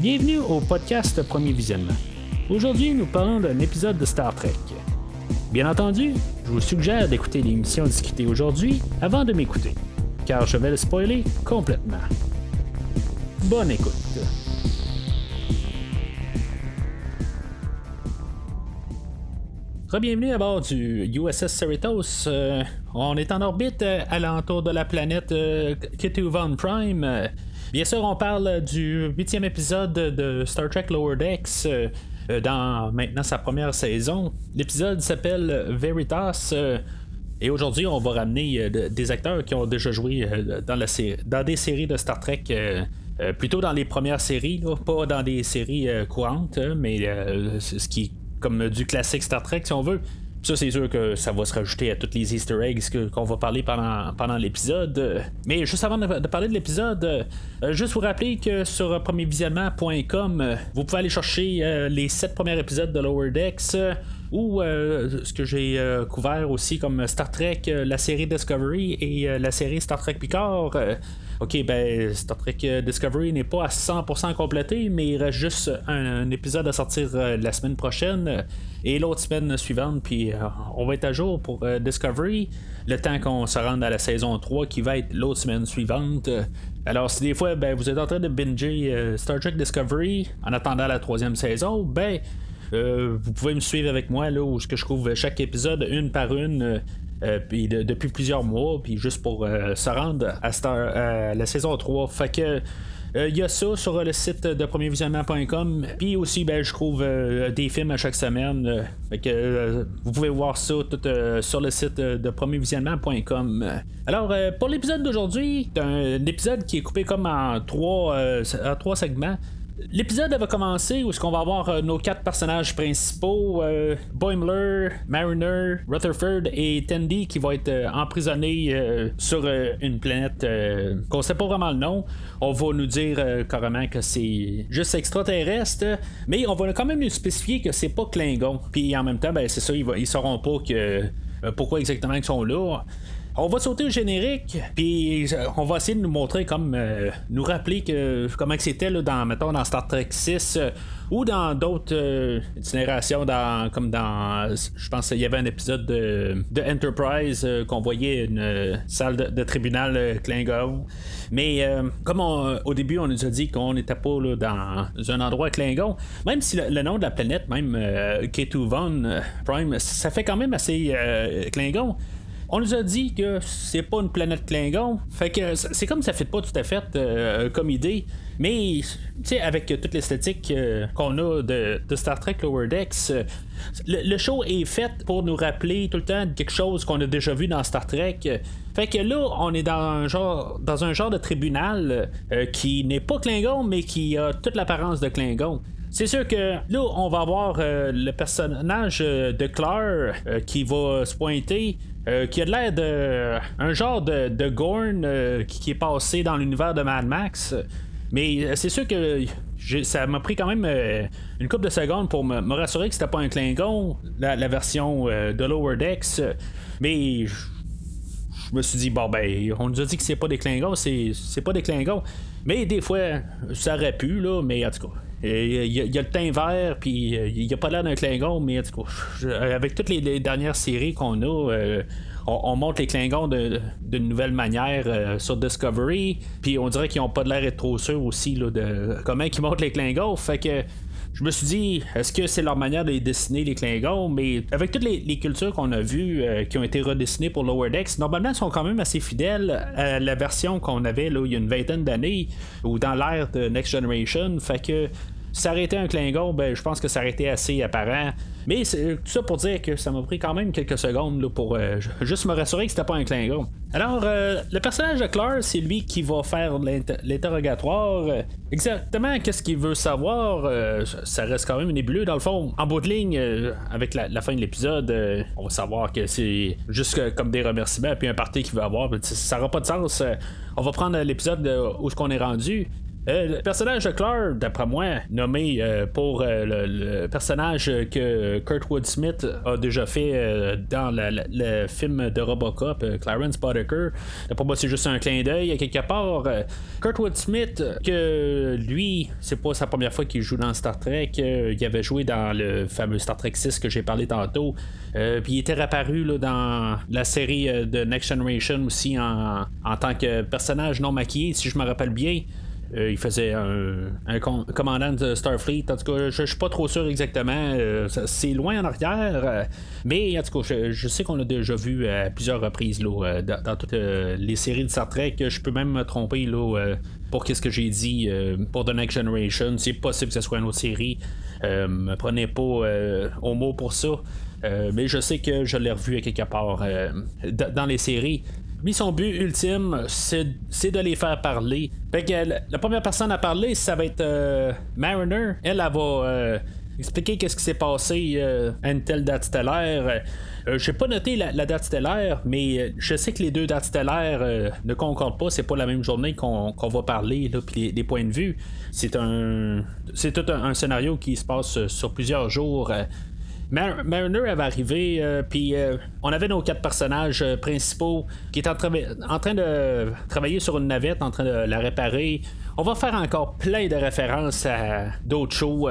Bienvenue au podcast Premier Visionnement. Aujourd'hui, nous parlons d'un épisode de Star Trek. Bien entendu, je vous suggère d'écouter l'émission discutée aujourd'hui avant de m'écouter, car je vais le spoiler complètement. Bonne écoute. Bienvenue à bord du USS Cerritos. Euh, on est en orbite euh, alentour de la planète euh, Prime. Bien sûr, on parle du huitième épisode de Star Trek Lower Decks dans maintenant sa première saison. L'épisode s'appelle Veritas. et aujourd'hui, on va ramener des acteurs qui ont déjà joué dans, des séries de Star Trek. plutôt dans les premières séries, pas dans des séries courantes, mais ce qui comme du classique Star Trek si on veut. Ça, c'est sûr que ça va se rajouter à toutes les Easter eggs qu'on va parler pendant, pendant l'épisode. Mais juste avant de, parler de l'épisode, euh, juste vous rappeler que sur premiervisionnement.com, euh, vous pouvez aller chercher euh, les sept premiers épisodes de Lower Decks ou ce que j'ai couvert aussi comme Star Trek, la série Discovery et la série Star Trek Picard. OK, ben Star Trek Discovery n'est pas à 100% complété, mais il reste juste un, épisode à sortir euh, la semaine prochaine et l'autre semaine suivante, puis euh, on va être à jour pour euh, Discovery le temps qu'on se rende à la saison 3 qui va être l'autre semaine suivante. Alors, si des fois ben, vous êtes en train de binger Star Trek Discovery en attendant la troisième saison, ben vous pouvez me suivre avec moi là où je couvre chaque épisode une par une euh, puis depuis plusieurs mois, puis juste pour euh, se rendre à, la saison 3. Fait que. Il euh, y a ça sur le site de premiervisionnement.com. Puis aussi, ben, je trouve des films à chaque semaine. fait que vous pouvez voir ça sur le site de premiervisionnement.com. Alors, pour l'épisode d'aujourd'hui, c'est un épisode qui est coupé comme en trois segments. L'épisode va commencer où est-ce qu'on va avoir euh, nos quatre personnages principaux, euh, Boimler, Mariner, Rutherford et Tandy qui vont être euh, emprisonnés sur une planète qu'on sait pas vraiment le nom. On va nous dire carrément que c'est juste extraterrestre, mais on va quand même nous spécifier que c'est pas Klingon. Puis en même temps, ben, c'est ça, ils, ils sauront pas que pourquoi exactement ils sont là. On va sauter au générique, puis euh, on va essayer de nous montrer comme euh, nous rappeler que comment c'était dans mettons dans Star Trek 6 euh, ou dans d'autres générations dans comme dans je pense qu'il y avait un épisode de, Enterprise qu'on voyait une salle de, tribunal Klingon. Mais comme au début on nous a dit qu'on n'était pas dans un endroit Klingon, même si le, nom de la planète, même K2 Von Prime, ça fait quand même assez Klingon. On nous a dit que c'est pas une planète Klingon. Fait que c'est comme ça fait pas tout à fait euh, comme idée. Mais, tu sais, avec toute l'esthétique euh, qu'on a de, Star Trek Lower Decks, euh, le, show est fait pour nous rappeler tout le temps quelque chose qu'on a déjà vu dans Star Trek. Fait que là, on est dans un genre, dans un genre de tribunal qui n'est pas Klingon, mais qui a toute l'apparence de Klingon. C'est sûr que là, on va avoir le personnage de Claire qui va se pointer euh, qui a l'air de un genre de, de Gorn euh, qui, est passé dans l'univers de Mad Max. Mais euh, c'est sûr que ça m'a pris quand même une couple de secondes pour me, rassurer que c'était pas un Klingon, la, version de Lower Decks. Mais je me suis dit, bon ben, on nous a dit que c'est pas des Klingons, c'est, pas des Klingons. Mais des fois, ça aurait pu, là, mais en tout cas. Il y, a, le teint vert, puis il n'y a pas l'air d'un Klingon, mais avec toutes les, dernières séries qu'on a, euh, on, montre les Klingons d'une nouvelle manière euh, sur Discovery, puis on dirait qu'ils n'ont pas l'air d'être trop sûrs aussi là, de comment ils montrent les Klingons. Fait que je me suis dit, est-ce que c'est leur manière de dessiner les Klingons? Mais avec toutes les, cultures qu'on a vues euh, qui ont été redessinées pour Lower Decks, normalement, ils sont quand même assez fidèles à la version qu'on avait là, il y a une vingtaine d'années ou dans l'ère de Next Generation. Fait que ça un Klingon, ben, je pense que ça aurait été assez apparent. Mais tout ça pour dire que ça m'a pris quand même quelques secondes pour euh, juste me rassurer que c'était pas un Klingon. Alors, euh, le personnage de Clark, c'est lui qui va faire l'interrogatoire. exactement qu'est-ce qu'il veut savoir, ça reste quand même nébuleux. Dans le fond, en bout de ligne, euh, avec la, fin de l'épisode, on va savoir que c'est juste comme des remerciements, puis un parti qu'il veut avoir. Ça n'aura pas de sens. on va prendre l'épisode où ce qu'on est rendu. Euh, le personnage de Clark, d'après moi, nommé euh, pour euh, le, personnage que Kurtwood Smith a déjà fait dans le film de Robocop, Clarence Boddicker. D'après moi, c'est juste un clin d'œil. Quelque part, Kurtwood Smith, que lui, c'est pas sa première fois qu'il joue dans Star Trek. il avait joué dans le fameux Star Trek 6 que j'ai parlé tantôt. puis il était réapparu dans la série de Next Generation aussi en, en tant que personnage non maquillé, si je me rappelle bien. Euh, il faisait un, commandant de Starfleet. En tout cas, je, suis pas trop sûr exactement. Euh, c'est loin en arrière. Euh, mais en tout cas, je, sais qu'on l'a déjà vu à plusieurs reprises là, dans, toutes les séries de Star Trek. Je peux même me tromper là, pour qu'est-ce que j'ai dit pour The Next Generation. C'est possible que ce soit une autre série. me prenez pas au mot pour ça. mais je sais que je l'ai revu à quelque part dans les séries. Lui, son but ultime, c'est, de les faire parler. Fait que la, première personne à parler, ça va être euh, Mariner. Elle, elle va euh, expliquer qu'est-ce qui s'est passé euh, à une telle date stellaire. Je n'ai pas noté la, date stellaire, mais je sais que les deux dates stellaires ne concordent pas. C'est pas la même journée qu'on, va parler, puis les, points de vue. C'est un, c'est tout un, scénario qui se passe sur plusieurs jours. Mariner avait arrivé, euh, puis euh, on avait nos quatre personnages euh, principaux qui étaient en, train de travailler sur une navette, en train de la réparer. On va faire encore plein de références à d'autres shows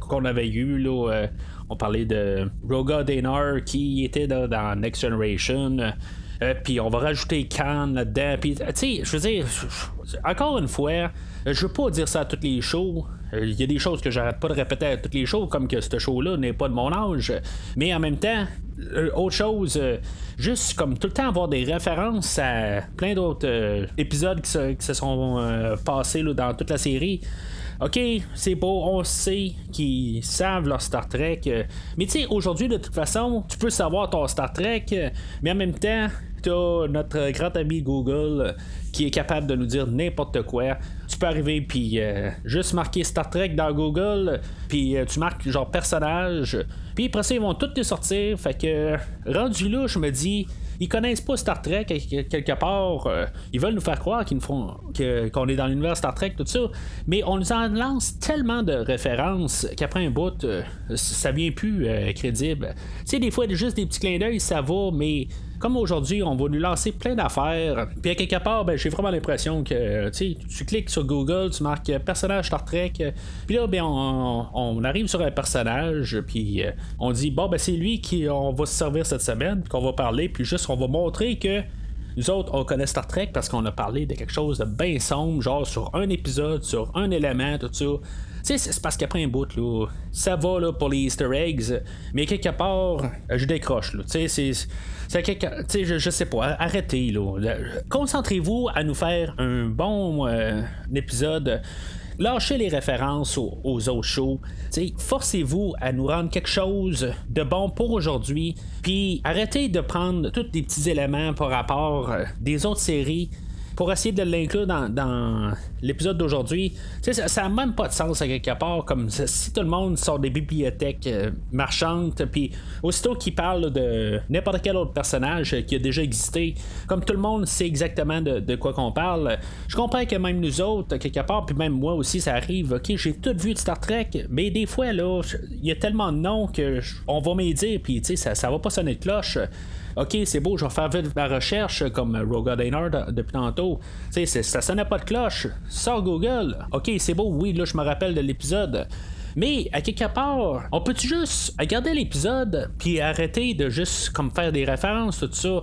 qu'on avait eu. on parlait de Roga Danar qui était dans, Next Generation. Puis on va rajouter Khan là-dedans. Puis, tu sais, je veux dire, encore une fois, je veux pas dire ça à toutes les shows. Il y a des choses que j'arrête pas de répéter à toutes les shows, comme que ce show-là n'est pas de mon âge. Mais en même temps, euh, autre chose, euh, juste comme tout le temps avoir des références à plein d'autres euh, épisodes qui se, sont passés dans toute la série. OK, c'est beau, on sait qu'ils savent leur Star Trek. mais tu sais, aujourd'hui, de toute façon, tu peux savoir ton Star Trek, mais en même temps, t'as notre grand ami Google qui est capable de nous dire n'importe quoi. Tu peux arriver puis euh, juste marquer Star Trek dans Google, puis euh, tu marques genre personnage, puis après ça ils vont tous te sortir. Fait que rendu là, je me dis ils connaissent pas Star Trek quelque part. Euh, ils veulent nous faire croire qu'ils font qu'on est dans l'univers Star Trek, tout ça. Mais on nous en lance tellement de références qu'après un bout, ça vient plus crédible. Tu sais, des fois, juste des petits clins d'œil, ça va, mais comme aujourd'hui, on va nous lancer plein d'affaires. Puis à quelque part, ben, j'ai vraiment l'impression que tu cliques sur Google, tu marques personnage Star Trek. Puis là, ben, on, arrive sur un personnage, puis euh, on dit bon, ben, c'est lui qui on va se servir cette semaine, qu'on va parler, puis juste on va montrer que nous autres, on connaît Star Trek parce qu'on a parlé de quelque chose de bien sombre, genre sur un épisode, sur un élément, tout ça. Tu sais, c'est parce qu'après un bout, là, ça va là, pour les Easter eggs, mais quelque part, je décroche. Tu sais, c'est je, je, sais pas, arrêtez là. Concentrez-vous à nous faire un bon euh, épisode. Lâchez les références aux, autres shows. Forcez-vous à nous rendre quelque chose de bon pour aujourd'hui. Puis arrêtez de prendre tous les petits éléments par rapport euh, des autres séries pour essayer de l'inclure dans, l'épisode d'aujourd'hui, ça n'a même pas de sens à quelque part. Comme si tout le monde sort des bibliothèques euh, marchandes, puis aussitôt qu'il parle de n'importe quel autre personnage qui a déjà existé, comme tout le monde sait exactement de, quoi qu'on parle, je comprends que même nous autres, quelque part, puis même moi aussi, ça arrive. Ok, j'ai tout vu de Star Trek, mais des fois, là, il y a tellement de noms que on va m'aider, puis ça, ça va pas sonner de cloche. OK, c'est beau, je vais faire ma recherche comme Roga Daynard depuis tantôt. Tu sais, ça sonnait pas de cloche. Sors Google. OK, c'est beau, oui, là, je me rappelle de l'épisode. Mais à quelque part, on peut juste regarder l'épisode puis arrêter de juste comme faire des références tout ça?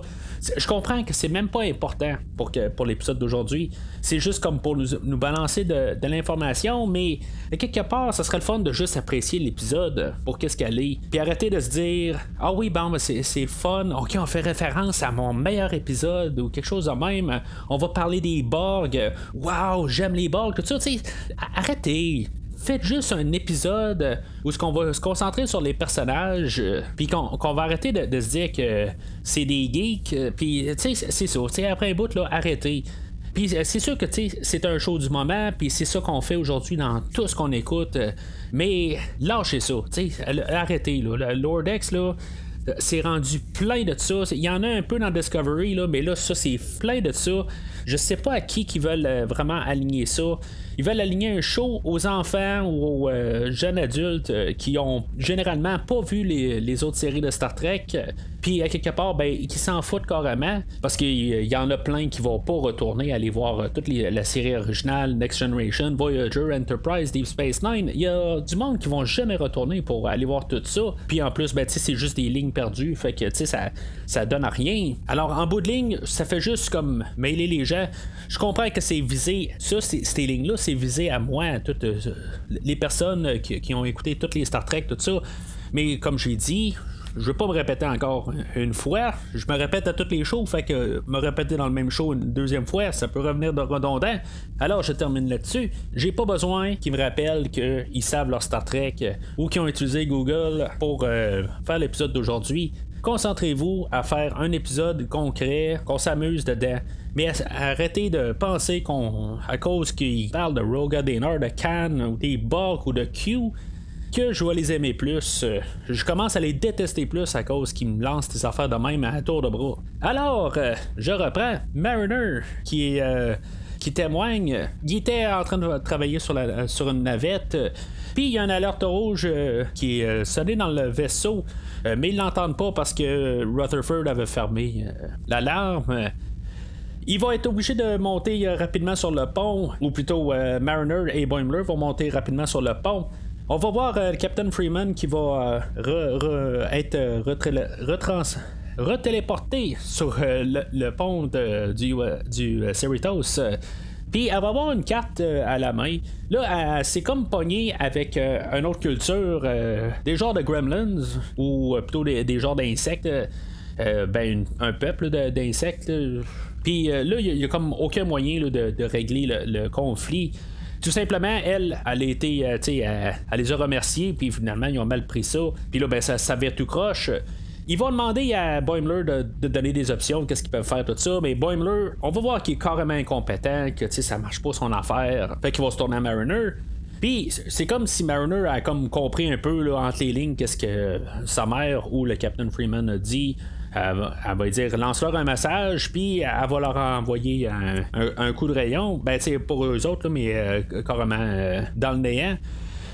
Je comprends que c'est même pas important pour, que, pour l'épisode d'aujourd'hui. C'est juste comme pour nous, balancer de, l'information, mais quelque part, ça serait le fun de juste apprécier l'épisode pour qu'est-ce qu'elle est. Puis arrêter de se dire Ah oui, bon, ben, c'est fun, ok, on fait référence à mon meilleur épisode ou quelque chose de même. On va parler des Borg. Waouh, j'aime les Borg, tout ça. arrêtez faites juste un épisode où ce qu'on va se concentrer sur les personnages, euh, puis qu'on va arrêter de, se dire que c'est des geeks, euh, puis tu sais, c'est ça. après un bout, là, arrêtez. Puis euh, c'est sûr que c'est un show du moment, puis c'est ça qu'on fait aujourd'hui dans tout ce qu'on écoute. Mais lâchez ça, arrêtez. Là. Lord X, là, c'est rendu plein de ça. Il y en a un peu dans Discovery, là, mais là, ça, c'est plein de ça. Je sais pas à qui qui veulent vraiment aligner ça. Ils veulent aligner un show aux enfants ou aux euh, jeunes adultes euh, qui ont généralement pas vu les, autres séries de Star Trek. Puis à quelque part, ben, qui s'en foutent carrément parce qu'il y en a plein qui vont pas retourner aller voir euh, toute la série originale, Next Generation, Voyager, Enterprise, Deep Space Nine. Il y a du monde qui vont jamais retourner pour aller voir tout ça. Puis en plus, ben, c'est juste des lignes perdues. Fait que ça, ça donne à rien. Alors en bout de ligne, ça fait juste comme mêler les gens. Je comprends que c'est visé. Ça, ces lignes-là, c'est visé à moi, toutes euh, les personnes qui, ont écouté toutes les Star Trek, tout ça. Mais comme j'ai dit, je veux pas me répéter encore une fois. Je me répète à toutes les shows, fait que me répéter dans le même show une deuxième fois, ça peut revenir de redondant. Alors je termine là-dessus. J'ai pas besoin qu'ils me rappellent qu'ils savent leur Star Trek ou qu'ils ont utilisé Google pour euh, faire l'épisode d'aujourd'hui. Concentrez-vous à faire un épisode concret, qu'on s'amuse dedans. Mais arrêtez de penser qu'on, à cause qu'ils parlent de Roga Dinner, de Cannes, ou des Buck ou de Q, que je vais les aimer plus. Je commence à les détester plus à cause qu'ils me lancent des affaires de même à tour de bras. Alors, euh, je reprends Mariner, qui est. Euh, qui témoigne. Il était en train de travailler sur, une navette. Puis il y a une alerte rouge qui est sonné dans le vaisseau. mais ils l'entendent pas parce que Rutherford avait fermé l'alarme. Il va être obligé de monter euh, rapidement sur le pont, ou plutôt euh, Mariner et Boimler vont monter rapidement sur le pont. On va voir euh, Captain Freeman qui va être retéléporté sur le, pont du, du Cerritos. Puis elle va avoir une carte à la main. Là, c'est comme pogné avec une autre culture, des genres de gremlins, ou plutôt des, genres d'insectes. ben, un peuple d'insectes. Puis euh, là, il n'y a, comme aucun moyen de, régler le, conflit. Tout simplement, elle, elle a été, euh, tu sais, elle, les a remerciés, puis finalement, ils ont mal pris ça. Puis là, ben, ça, ça tout croche. Ils vont demander à Boimler de, donner des options, qu'est-ce qu'ils peuvent faire, tout ça. Mais Boimler, on va voir qu'il est carrément incompétent, que ça marche pas son affaire. Fait qu'il va se tourner à Mariner. Puis c'est comme si Mariner a comme compris un peu là, entre les lignes qu'est-ce que sa mère ou le Captain Freeman a dit. Elle va, dire lance-leur un message, puis elle va leur envoyer un, coup de rayon. Ben, c'est pour eux autres, mais euh, carrément euh, dans le néant.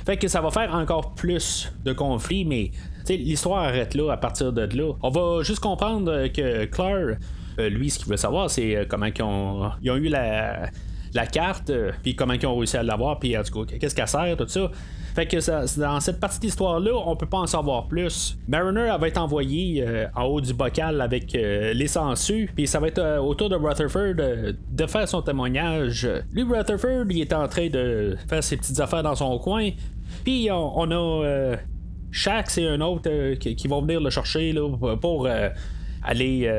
Fait que ça va faire encore plus de conflits, mais l'histoire arrête là à partir de là. On va juste comprendre que Claire, euh, lui, ce qu'il veut savoir, c'est comment ils ont, ils ont eu la, la carte, puis comment ils ont réussi à l'avoir, puis en tout cas, qu'est-ce qu'elle sert, tout ça. Fait que dans cette partie d'histoire-là, on peut pas en savoir plus. Mariner va être envoyé euh, en haut du bocal avec euh, les sangsues, puis ça va être euh, autour de Rutherford de faire son témoignage. Lui, Rutherford, il est en train de faire ses petites affaires dans son coin, puis on, a Shax et un autre qui, vont venir le chercher là, pour aller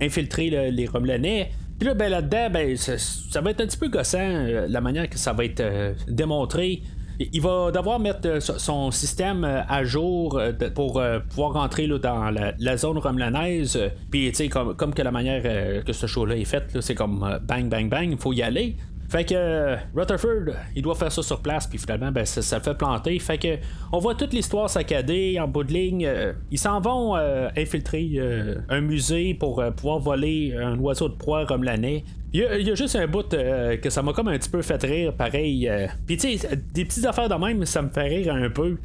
infiltrer les Romulanais. Puis là, ben, là-dedans, ben, ça, va être un petit peu gossant, la manière que ça va être démontré. Il va devoir mettre euh, son système euh, à jour euh, pour pouvoir rentrer dans la, zone romlanaise. Puis, tu sais, comme, comme que la manière que ce show-là est fait, c'est comme bang, bang, bang, il faut y aller. Fait que Rutherford, il doit faire ça sur place, puis finalement, ben, ça, le fait planter. Fait que on voit toute l'histoire saccadée en bout de ligne. ils s'en vont infiltrer un musée pour pouvoir voler un oiseau de proie romelanais. Il y, a, juste un bout euh, que ça m'a comme un petit peu fait rire, pareil. Euh. Puis tu sais, des petites affaires de même, ça me fait rire un peu.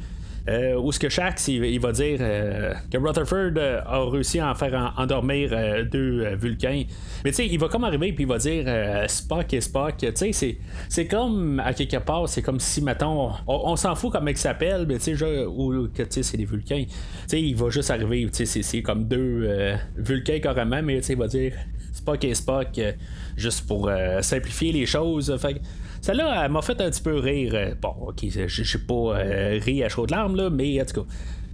Euh, où ce que Shax il, va dire que Rutherford a réussi à en faire endormir deux Vulcains. Mais tu sais, il va comme arriver puis il va dire Spock et Spock. Tu sais, c'est, comme à quelque part, c'est comme si mettons, on, s'en fout comme il s'appelle, mais tu sais, ou que tu sais, c'est des Vulcains. Tu sais, il va juste arriver, tu sais, c'est, comme deux Vulcains carrément, mais tu sais, il va dire Spock et Spock juste pour euh, simplifier les choses. Fait celle-là, elle m'a fait un petit peu rire. Euh, bon, ok, je suis pas euh, ri à chaudes larmes, là, mais en tout cas.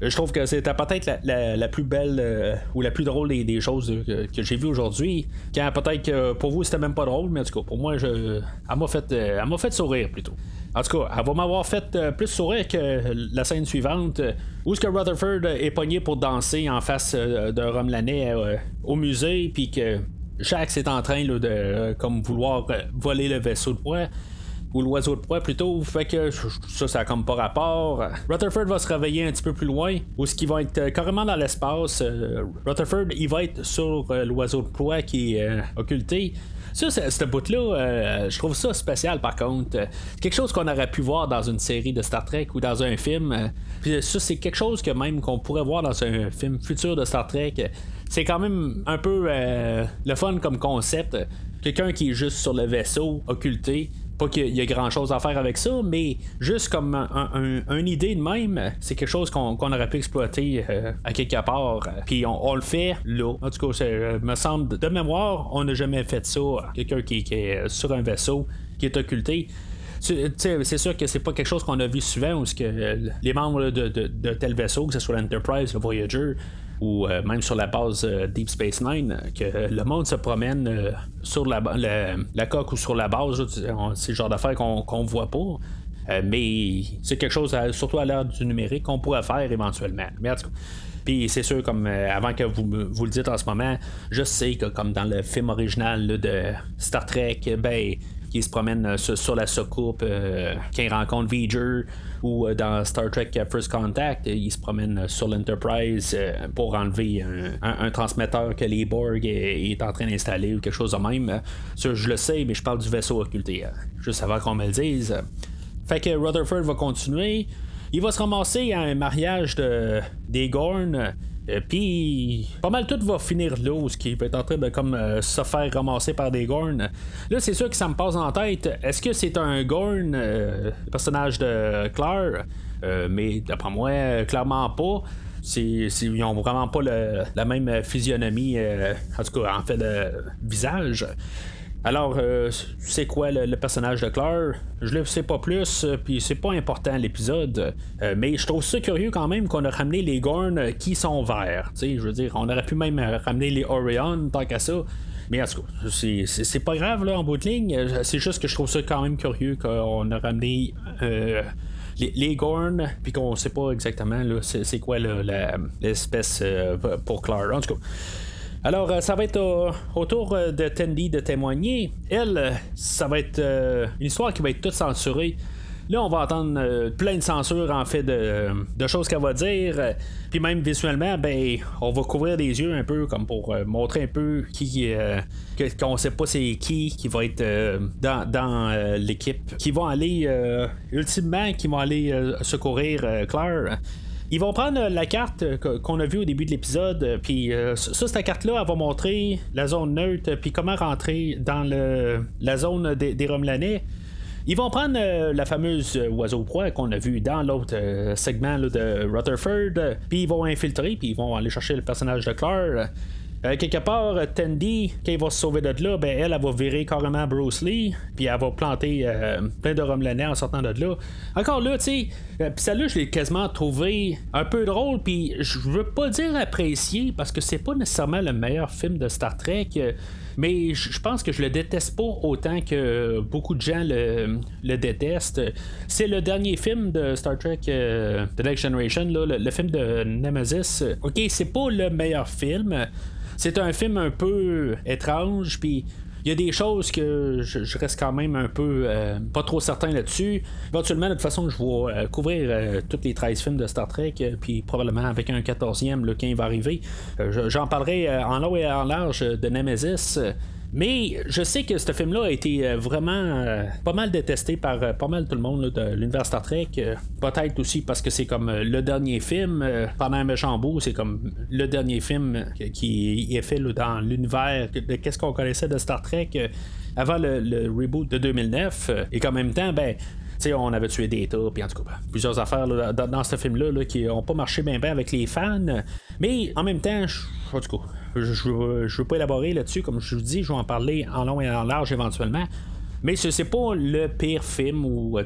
Je trouve que c'était peut-être la, plus belle ou la plus drôle des, choses que, j'ai vues aujourd'hui. Quand peut-être que pour vous c'était même pas drôle, mais en tout cas pour moi, je, elle m'a fait, elle m'a fait sourire plutôt. En tout cas, elle va m'avoir fait plus sourire que la scène suivante, où ce que Rutherford est pogné pour danser en face d'un Romelanais au musée, puis que Jax est en train de euh, comme vouloir euh, voler le vaisseau de poids. Ou l'oiseau de proie plutôt. Fait que ça, ça a comme pas rapport. Rutherford va se réveiller un petit peu plus loin, où ce qui va être carrément dans l'espace. Rutherford, il va être sur l'oiseau de proie qui est occulté. Ça, ce bout-là, euh, je trouve ça spécial par contre. quelque chose qu'on aurait pu voir dans une série de Star Trek ou dans un film. Puis ça, c'est quelque chose que même qu'on pourrait voir dans un film futur de Star Trek. C'est quand même un peu euh, le fun comme concept. Quelqu'un qui est juste sur le vaisseau, occulté, pas qu'il y a grand chose à faire avec ça, mais juste comme un, idée de même, c'est quelque chose qu'on aurait pu exploiter euh, à quelque part. Puis on, le fait là. En tout cas, ça euh, me semble, de mémoire, on n'a jamais fait ça. Quelqu'un qui, est sur un vaisseau, qui est occulté. C'est sûr que c'est pas quelque chose qu'on a vu souvent où que les membres de, de, tel vaisseau, que ce soit l'Enterprise, le Voyager, ou euh, même sur la base euh, Deep Space Nine, que le monde se promène euh, sur la, la, coque ou sur la base. C'est le genre d'affaires qu'on ne voit pas. mais c'est quelque chose, surtout à l'heure du numérique, qu'on pourrait faire éventuellement. Mais puis c'est sûr, comme avant que vous, vous le dites en ce moment, je sais que comme dans le film original de Star Trek, ben qui se promène sur, la soucoupe, qui rencontre V'ger, ou euh, dans Star Trek First Contact, il se promène sur l'Enterprise euh, pour enlever un, transmetteur que les Borg est, en train d'installer ou quelque chose de même. Ça, je le sais, mais je parle du vaisseau occulté, euh, juste avant qu'on me le dise. Fait que Rutherford va continuer. Il va se ramasser à un mariage de, des Gorn euh, puis, pas mal tout va finir là, ce qui va être en train de comme euh, se faire ramasser par des Gorn. Là, c'est sûr que ça me passe en tête. Est-ce que c'est un Gorn, euh, personnage de Claire? Mais d'après moi, clairement pas. ils ont vraiment pas la même physionomie, en tout cas en fait de visage. Alors, euh, c'est quoi le, personnage de Claire? Je le sais pas plus, euh, puis c'est pas important l'épisode. Euh, mais je trouve ça curieux quand même qu'on a ramené les Gorn qui sont verts. je veux dire, on aurait pu même ramener les Orion tant qu'à ça. Mais en tout cas, c'est pas grave là en bout de ligne. C'est juste que je trouve ça quand même curieux qu'on a ramené les, les Gorn, puis qu'on sait pas exactement c'est quoi l'espèce pour Claire. En tout cas. Alors, euh, ça va être au, tour euh, de Tandy de témoigner. Elle, euh, ça va être une histoire qui va être toute censurée. Là, on va entendre plein de censure en fait de, choses qu'elle va dire. Puis même visuellement, ben, on va couvrir des yeux un peu comme pour montrer un peu qui qu'on sait pas c'est qui qui va être dans, l'équipe. Qui vont aller ultimement qui vont aller secourir Claire. Ils vont prendre euh, la carte euh, qu'on a vue au début de l'épisode, euh, puis ça, cette carte-là, elle va montrer la zone neutre, puis comment rentrer dans la zone des, des Romelanais. Ils vont prendre la fameuse oiseau proie qu'on a vu dans l'autre segment de Rutherford, puis ils vont infiltrer, puis ils vont aller chercher le personnage de Claire. Euh, quelque part, Tandy, quand il va se sauver de là, ben, elle, elle va virer carrément Bruce Lee, puis elle va planter euh, plein de Romelanais en sortant de là. Encore là, tu sais, euh, celle-là, je l'ai quasiment trouvé un peu drôle, puis je veux pas dire apprécié, parce que c'est pas nécessairement le meilleur film de Star Trek. mais je pense que je le déteste pas autant que beaucoup de gens le, détestent. C'est le dernier film de Star Trek The Next Generation, le, le, film de Nemesis. Ok, c'est pas le meilleur film, c'est un film un peu étrange, puis il y a des choses que je, reste quand même un peu euh, pas trop certain là-dessus. Éventuellement, de toute façon, je vais euh, couvrir euh, tous les 13 films de Star Trek, puis probablement avec un 14e, le quand il va arriver. J'en parlerai en long et en large de Nemesis. Mais je sais que ce film-là a été euh, vraiment euh, pas mal détesté par euh, pas mal tout le monde de l'univers Star Trek. Peut-être aussi parce que c'est comme le dernier film, pendant bout, c'est comme le dernier film qui est fait dans l'univers de qu'est-ce qu'on connaissait de Star Trek avant le, reboot de 2009. Et qu'en même temps, ben, sais, on avait tué des tas, puis en tout cas, plusieurs affaires dans, ce film-là qui n'ont pas marché bien bien avec les fans. Mais en même temps, en tout cas, je ne veux pas élaborer là-dessus, comme je vous dis, je vais en parler en long et en large éventuellement. Mais ce c'est pas le pire film où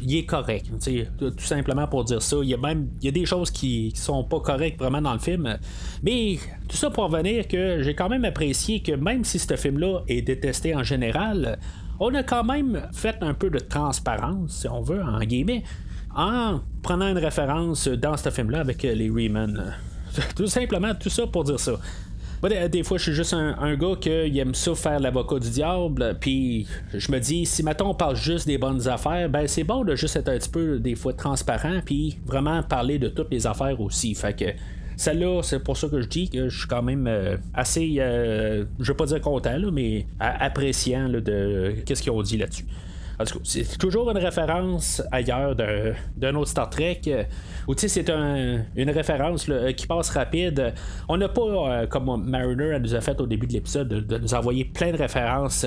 il est correct. Tout simplement pour dire ça. Il y a même y a des choses qui, qui, sont pas correctes vraiment dans le film. Mais tout ça pour revenir que j'ai quand même apprécié que même si ce film-là est détesté en général, on a quand même fait un peu de transparence, si on veut, en guillemets, en prenant une référence dans ce film-là avec les Riemann. Tout simplement, tout ça pour dire ça. Des, fois, je suis juste un, gars qui aime ça faire l'avocat du diable. Puis je me dis, si maintenant on parle juste des bonnes affaires, ben c'est bon de juste être un petit peu des fois transparent, puis vraiment parler de toutes les affaires aussi. Fait que celle-là, c'est pour ça que je dis que je suis quand même euh, assez, euh, je vais pas dire content, mais appréciant de qu'est-ce qu'ils ont dit là-dessus. C'est toujours une référence ailleurs d'un autre Star Trek. Euh, ou tu sais, c'est une référence euh, qui passe rapide. On n'a pas, euh, comme Mariner nous a fait au début de l'épisode, de, nous envoyer plein de références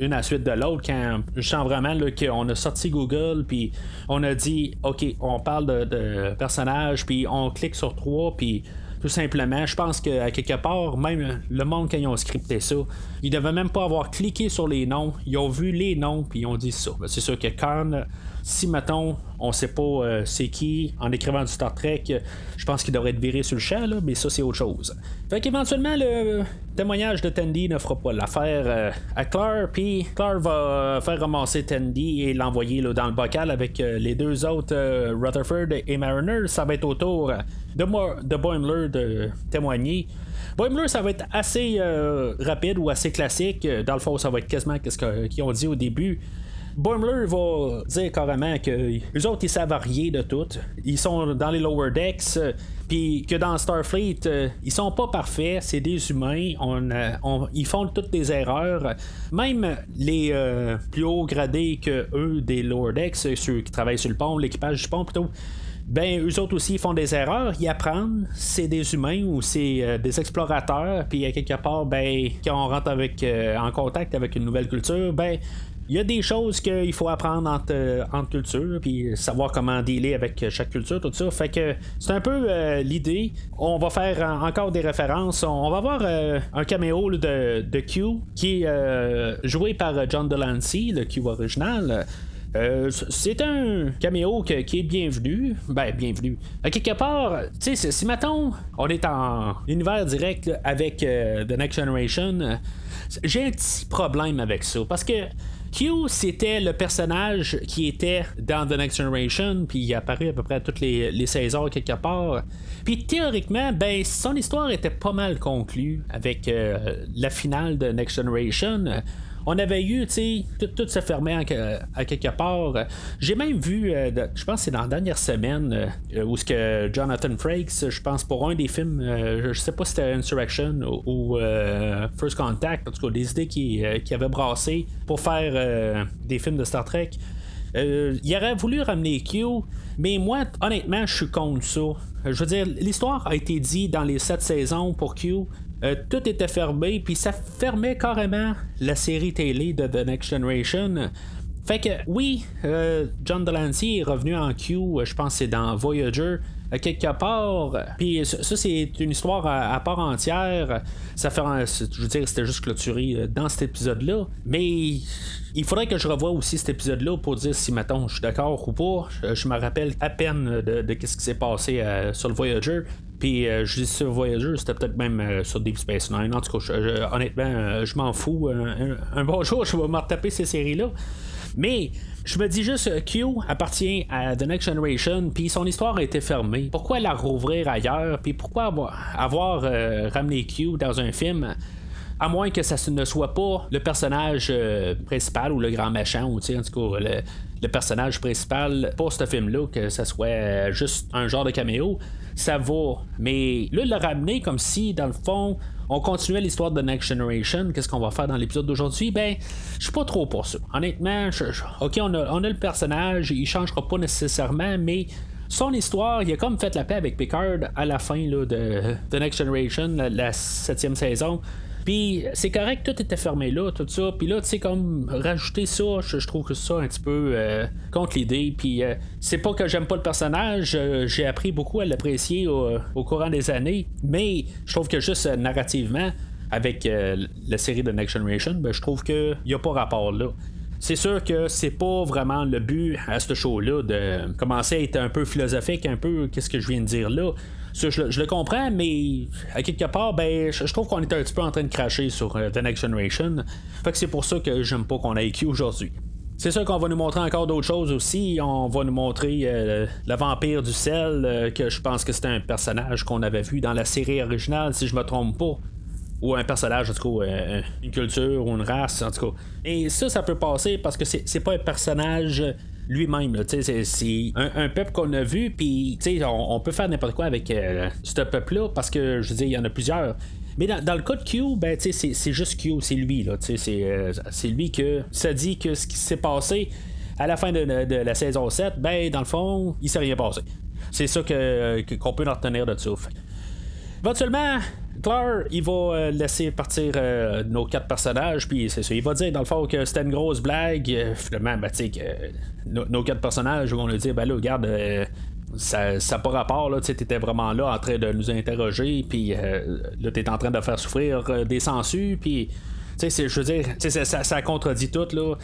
une à la suite de l'autre. Quand je sens vraiment qu'on a sorti Google, puis on a dit, OK, on parle de, de personnages, puis on clique sur trois, puis tout simplement. Je pense qu'à quelque part, même le monde, quand ils ont scripté ça, ils devaient même pas avoir cliqué sur les noms. Ils ont vu les noms, puis ils ont dit ça. Ben, c'est sûr que quand si, mettons, on sait pas euh, c'est qui, en écrivant du Star Trek, je pense qu'il devrait être viré sur le champ, là, mais ça, c'est autre chose. Fait qu'éventuellement, le témoignage de Tandy ne fera pas l'affaire euh, à Claire, puis Claire va faire ramasser Tandy et l'envoyer dans le bocal avec euh, les deux autres, Rutherford et Mariner. Ça va être au tour de, de Boimler de témoigner. Boimler, ça va être assez rapide ou assez classique. Dans le fond, ça va être quasiment ce qu'ils ont dit au début. Boimler va dire carrément que les autres ils savent rien de tout. Ils sont dans les lower decks, euh, puis que dans Starfleet, euh, ils sont pas parfaits, c'est des humains, euh, ils font toutes des erreurs. Même les plus hauts gradés que eux des lower decks, ceux qui travaillent sur le pont, l'équipage du pont plutôt. Ben, eux autres aussi, ils font des erreurs, ils apprennent, c'est des humains ou c'est des explorateurs, puis à quelque part, ben, quand on rentre avec, en contact avec une nouvelle culture, ben, il y a des choses qu'il faut apprendre entre, euh, entre cultures, puis savoir comment dealer avec chaque culture, tout ça. Fait que c'est un peu euh, l'idée. On va faire encore des références. On va avoir euh, un caméo de, de, Q qui est joué par John Delancey, le Q original. c'est un caméo qui est bienvenu. Ben, bienvenu. Quelque part, tu sais, si mettons, on est en univers direct avec The Next Generation, j'ai un petit problème avec ça. Parce que Q, c'était le personnage qui était dans The Next Generation, puis il est apparu à peu près toutes les, les saisons quelque part. Puis théoriquement, ben son histoire était pas mal conclue avec euh, la finale de Next Generation on avait eu, tu sais, tout, se fermait à quelque part. J'ai même vu, euh, je pense que c'est dans la dernière semaine, euh, où ce que Jonathan Frakes, je pense pour un des films, euh, je sais pas si c'était Insurrection ou, First Contact, en tout cas des idées qui, qui avait brassé pour faire des films de Star Trek. il aurait voulu ramener Q, mais moi, honnêtement, je suis contre ça. Je veux dire, l'histoire a été dit dans les sept saisons pour Q. Euh, tout était fermé, puis ça fermait carrément la série télé de The Next Generation. Fait que oui, euh, John Delancey est revenu en Q, euh, je pense que c'est dans Voyager quelque part. Puis ça, c'est une histoire à, part entière. Ça fait, je veux dire, c'était juste clôturé dans cet épisode-là. Mais il faudrait que je revoie aussi cet épisode-là pour dire si, mettons, je suis d'accord ou pas. Je, me rappelle à peine de, ce qui s'est passé sur le Voyager. Puis euh, je dis sur Voyager, c'était peut-être même euh, sur Deep Space Nine. En tout cas, honnêtement, euh, je m'en fous. Un, bon jour, je vais me retaper ces séries-là. Mais je me dis juste, Q appartient à The Next Generation, puis son histoire a été fermée. Pourquoi la rouvrir ailleurs, puis pourquoi avoir, ramené Q dans un film à moins que ça ne soit pas le personnage principal ou le grand méchant, ou en tout cas le, le personnage principal pour ce film-là, que ça soit juste un genre de caméo ça va. Mais là, le ramener comme si, dans le fond, on continuait l'histoire de Next Generation. Qu'est-ce qu'on va faire dans l'épisode d'aujourd'hui? Ben, je suis pas trop pour ça. Honnêtement, ok, on a, on a, le personnage, il changera pas nécessairement, mais son histoire, il a comme fait la paix avec Picard à la fin de The Next Generation, la septième saison. Puis c'est correct, tout était fermé là, tout ça. Puis là, tu sais, comme rajouter ça, je, trouve que ça un petit peu euh, contre l'idée. Puis euh, c'est pas que j'aime pas le personnage, euh, j'ai appris beaucoup à l'apprécier au, courant des années. Mais je trouve que juste narrativement, avec la série de Next Generation, ben, je trouve qu'il n'y a pas rapport là. C'est sûr que c'est pas vraiment le but à ce show-là de commencer à être un peu philosophique, un peu qu'est-ce que je viens de dire là je, le comprends, mais à quelque part, ben, je, trouve qu'on est un petit peu en train de cracher sur euh, The Next Generation. Fait que c'est pour ça que j'aime pas qu'on ait IQ aujourd'hui. C'est sûr qu'on va nous montrer encore d'autres choses aussi. On va nous montrer euh, le vampire du sel, euh, que je pense que c'est un personnage qu'on avait vu dans la série originale, si je me trompe pas. ou un personnage, en tout cas, une culture ou une race, en tout cas. Et ça, ça peut passer parce que c'est pas un personnage lui-même. C'est un, peuple qu'on a vu, puis on, on peut faire n'importe quoi avec ce peuple-là parce que, je veux dire, il y en a plusieurs. Mais dans, le cas de Q, ben, c'est juste Q, c'est lui. C'est lui que ça dit que ce qui s'est passé à la fin de, la saison 7, ben, dans le fond, il s'est rien passé. C'est ça qu'on peut en retenir de ça. Éventuellement, Claire, il va euh, laisser partir euh, nos quatre personnages, puis c'est ça. Il va dire, dans le fond, que c'était une grosse blague. Euh, finalement, ben, tu sais, nos, quatre personnages vont lui dire, ben là, regarde, ça n'a pas rapport, là, tu étais vraiment là en train de nous interroger, puis là, tu en train de faire souffrir des sangsues, puis, tu sais, je veux dire, ça, ça contredit tout, là.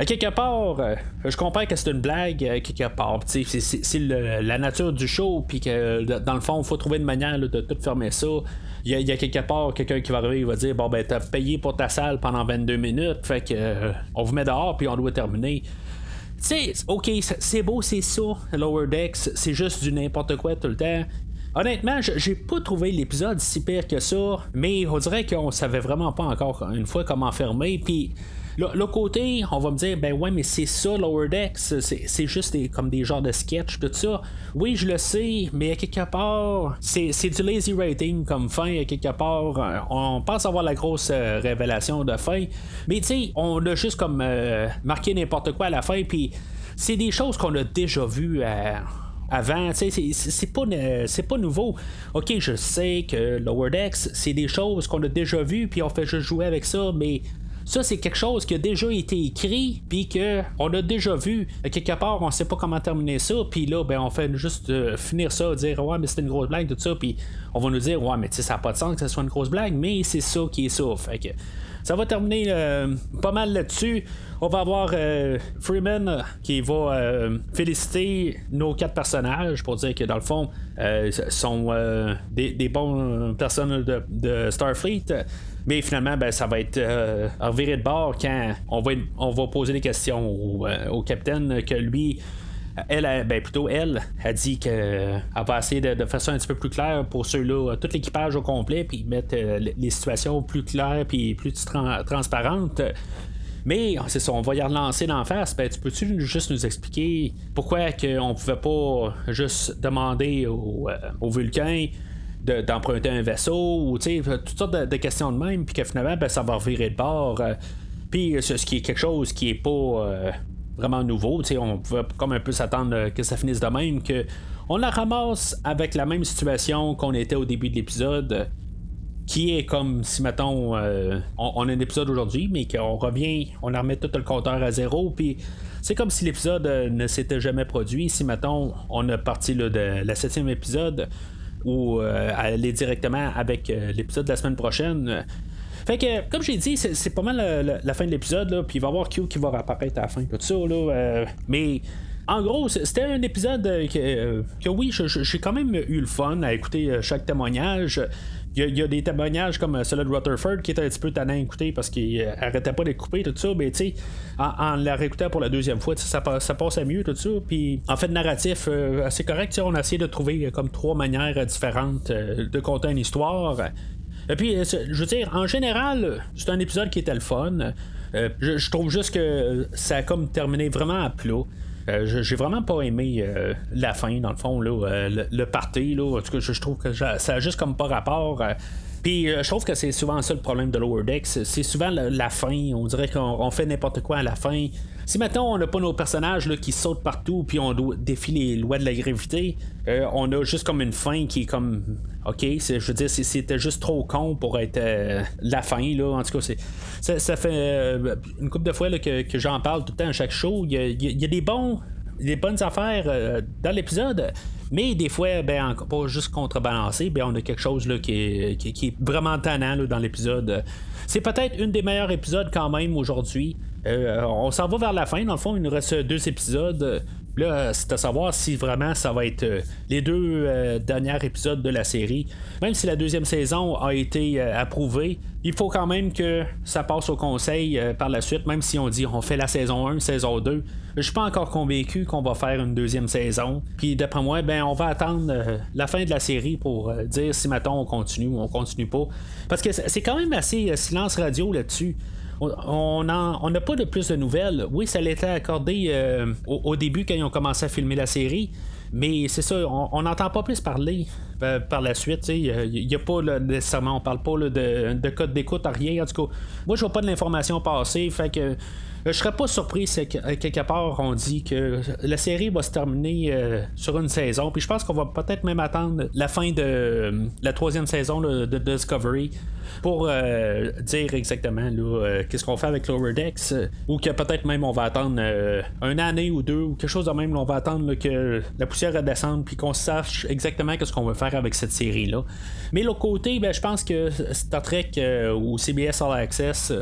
À quelque part, euh, je comprends que c'est une blague, à quelque part. C'est la nature du show, puis que dans le fond, il faut trouver une manière de tout fermer ça. Il y, a, quelque part quelqu'un qui va arriver, il va dire Bon, ben, t'as payé pour ta salle pendant 22 minutes, fait que euh, on vous met dehors, puis on doit terminer. Sais, ok, c'est beau, c'est ça, Lower Decks, c'est juste du n'importe quoi tout le temps. Honnêtement, j'ai pas trouvé l'épisode si pire que ça, mais on dirait qu'on savait vraiment pas encore une fois comment fermer, puis L'autre côté, on va me dire, ben ouais, mais c'est ça, Lower Decks, c'est juste comme des genres de sketch, tout ça. Oui, je le sais, mais à quelque part, c'est du lazy rating comme fin, à quelque part. Euh, on pense avoir la grosse euh, révélation de fin, mais tu sais, on a juste comme euh, marqué n'importe quoi à la fin, puis c'est des choses qu'on a déjà vues avant, c'est pas, c'est pas nouveau. Ok, je sais que Lower Decks, c'est des choses qu'on a déjà vues, puis on fait juste jouer avec ça, mais ça, c'est quelque chose qui a déjà été écrit, puis qu'on a déjà vu. Quelque part, on sait pas comment terminer ça, puis là, ben, on fait juste euh, finir ça, dire ouais, mais c'était une grosse blague, tout ça, puis on va nous dire ouais, mais tu sais, ça n'a pas de sens que ce soit une grosse blague, mais c'est ça qui est ça. Que ça va terminer euh, pas mal là-dessus. On va avoir euh, Freeman qui va féliciter nos quatre personnages pour dire que dans le fond, sont des, des bonnes personnes de Starfleet. Mais finalement, ben, ça va être euh, reviré de bord quand on va, on va poser des questions au, euh, capitaine que lui. Elle, ben plutôt elle, a dit qu'elle va essayer de, faire ça un petit peu plus clair pour ceux-là, tout l'équipage au complet, puis mettre euh, les situations plus claires puis plus transparentes. Mais c'est ça, on va y relancer d'en face. Ben, tu peux-tu juste nous expliquer pourquoi qu'on pouvait pas juste demander au, au Vulcain d'emprunter un vaisseau ou toutes sortes de, questions de même, puis que finalement, ben, ça va revirer de bord. Euh, puis ce qui est quelque chose qui est pas euh, vraiment nouveau, on pouvait comme un peu s'attendre que ça finisse de même, que on la ramasse avec la même situation qu'on était au début de l'épisode qui est comme si mettons euh, on, a un épisode aujourd'hui mais qu'on revient on remet tout le compteur à zéro puis c'est comme si l'épisode ne s'était jamais produit si mettons on a parti de la septième épisode ou euh, aller directement avec euh, l'épisode de la semaine prochaine. Fait que, comme j'ai dit, c'est pas mal la, fin de l'épisode, puis il va y avoir Q qui va réapparaître à la fin, tout ça, là. Euh, mais en gros, c'était un épisode que, que oui, j'ai quand même eu le fun à écouter chaque témoignage. Il y, a, des témoignages comme celui de Rutherford qui est un petit peu tannant à écouter parce qu'il arrêtait pas de couper, tout ça. Mais tu sais, en, la réécoutant pour la deuxième fois, ça, ça passait mieux, tout ça. Puis en fait, narratif, euh, assez correct. On a essayé de trouver euh, comme trois manières différentes euh, de conter une histoire. Et puis, je veux dire, en général, c'est un épisode qui était le fun. je, trouve juste que ça a comme terminé vraiment à plat. J'ai vraiment pas aimé la fin, dans le fond, là, le, le, party. Là. En tout cas, je, trouve que ça a juste comme pas rapport. Puis je trouve que c'est souvent ça le problème de Lower Decks. C'est souvent la, fin. On dirait qu'on fait n'importe quoi à la fin. Si maintenant on n'a pas nos personnages là, qui sautent partout puis on doit défier les lois de la gravité, euh, on a juste comme une fin qui est comme. Ok, je veux dire, c'était juste trop con pour être euh, la fin. Là. En tout cas, ça, fait euh, une couple de fois que, j'en parle tout le temps à chaque show. Il y a, des bons des bonnes affaires dans l'épisode, mais des fois, ben, pas juste contrebalancé, ben, on a quelque chose là, qui, est, qui, est vraiment tannant dans l'épisode. C'est peut-être une des meilleurs épisodes quand même aujourd'hui. Euh, on s'en va vers la fin. Dans le fond, il nous reste deux épisodes. Là, c'est à savoir si vraiment ça va être les deux derniers épisodes de la série. Même si la deuxième saison a été approuvée, il faut quand même que ça passe au conseil par la suite, même si on dit on fait la saison 1, saison 2. Je suis pas encore convaincu qu'on va faire une deuxième saison. Puis d'après moi, ben on va attendre la fin de la série pour dire si maintenant on continue ou on continue pas. Parce que c'est quand même assez silence radio là-dessus on n'a pas de plus de nouvelles. Oui, ça l'était accordé euh, au, début quand ils ont commencé à filmer la série. Mais c'est ça, on n'entend pas plus parler euh, par la suite. Il n'y a, pas nécessairement, on parle pas de, code d'écoute à rien. En tout cas, moi je vois pas de l'information passer. Fait que je serais pas surpris si quelque part on dit que la série va se terminer euh, sur une saison. Puis je pense qu'on va peut-être même attendre la fin de la troisième saison de Discovery pour euh, dire exactement euh, qu'est-ce qu'on fait avec Lower Decks, euh, ou que peut-être même on va attendre une année ou deux, ou quelque chose de même, on va attendre que la poussière redescende, puis qu'on sache exactement qu'est-ce qu'on veut faire avec cette série-là. Mais l'autre côté, ben, je pense que Star Trek ou CBS All Access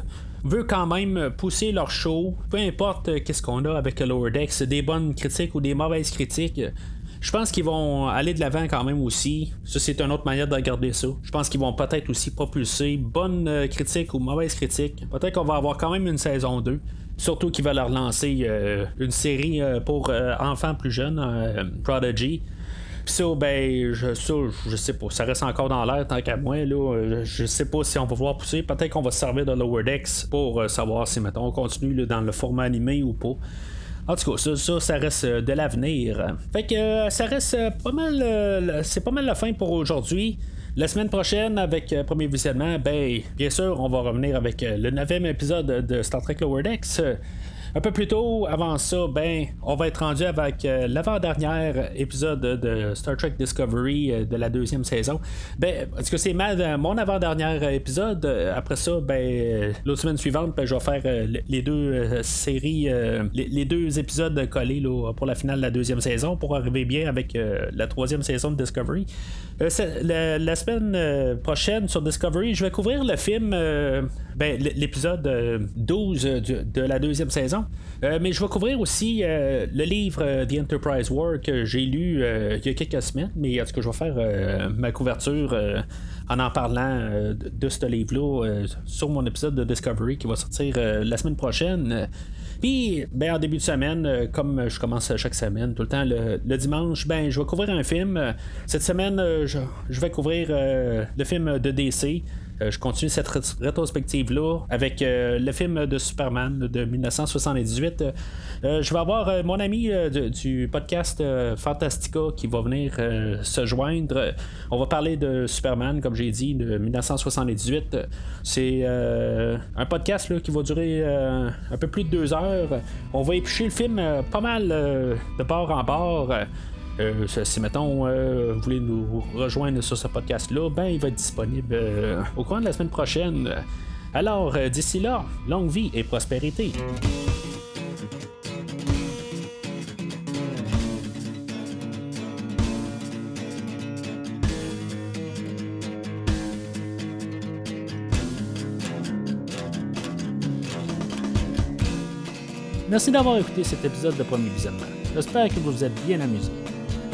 veut quand même pousser leur show, peu importe qu'est-ce qu'on a avec Lower Decks, des bonnes critiques ou des mauvaises critiques. Je pense qu'ils vont aller de l'avant quand même aussi. Ça, c'est une autre manière de regarder ça. Je pense qu'ils vont peut-être aussi propulser bonne euh, critique ou mauvaise critique. Peut-être qu'on va avoir quand même une saison 2. Surtout qu'ils veulent leur lancer euh, une série euh, pour enfants plus jeunes, Prodigy. Puis ça, ben, ça, je sais pas. Ça reste encore dans l'air tant qu'à moi. Là. Je sais pas si on va pouvoir pousser. Peut-être qu'on va se servir de Lower pour savoir si, mettons, on continue dans le format animé ou pas. En tout cas, ça, ça, reste euh, de l'avenir. Fait que euh, ça reste euh, pas mal. c'est pas mal la fin pour aujourd'hui. La semaine prochaine, avec premier visionnement, ben, bien sûr, on va revenir avec le neuvième épisode de Star Trek Lower. Un peu plus tôt, avant ça, ben, on va être rendu avec euh, l'avant-dernier épisode de Star Trek Discovery euh, de la deuxième saison. Ben, parce que c'est mon avant-dernier épisode. Après ça, ben, l'autre semaine suivante, ben, je vais faire les deux séries, les, deux épisodes collés pour la finale de la deuxième saison pour arriver bien avec la troisième saison de Discovery. La, la, semaine prochaine sur Discovery, je vais couvrir le film, ben, l'épisode 12 de la deuxième saison. Euh, mais je vais couvrir aussi euh, le livre euh, The Enterprise War que j'ai lu il y a quelques semaines. Mais en tout cas, je vais faire ma couverture en en parlant de ce livre-là sur mon épisode de Discovery qui va sortir la semaine prochaine. Puis, ben, en début de semaine, comme je commence chaque semaine, tout le temps, le, dimanche, ben, je vais couvrir un film. Cette semaine, je, je, vais couvrir le film de DC. Euh, je continue cette rétrospective-là avec euh, le film de Superman de 1978. Euh, je vais avoir mon ami du podcast Fantastica qui va venir se joindre. On va parler de Superman, comme j'ai dit, de 1978. C'est un podcast qui va durer un peu plus de deux heures. On va éplucher le film pas mal de bord en bord. Euh, si mettons euh, vous voulez nous rejoindre sur ce podcast-là, ben il va être disponible euh, au cours de la semaine prochaine. Alors, d'ici là, longue vie et prospérité. Merci d'avoir écouté cet épisode de Premier Visionnement. J'espère que vous vous êtes bien amusé.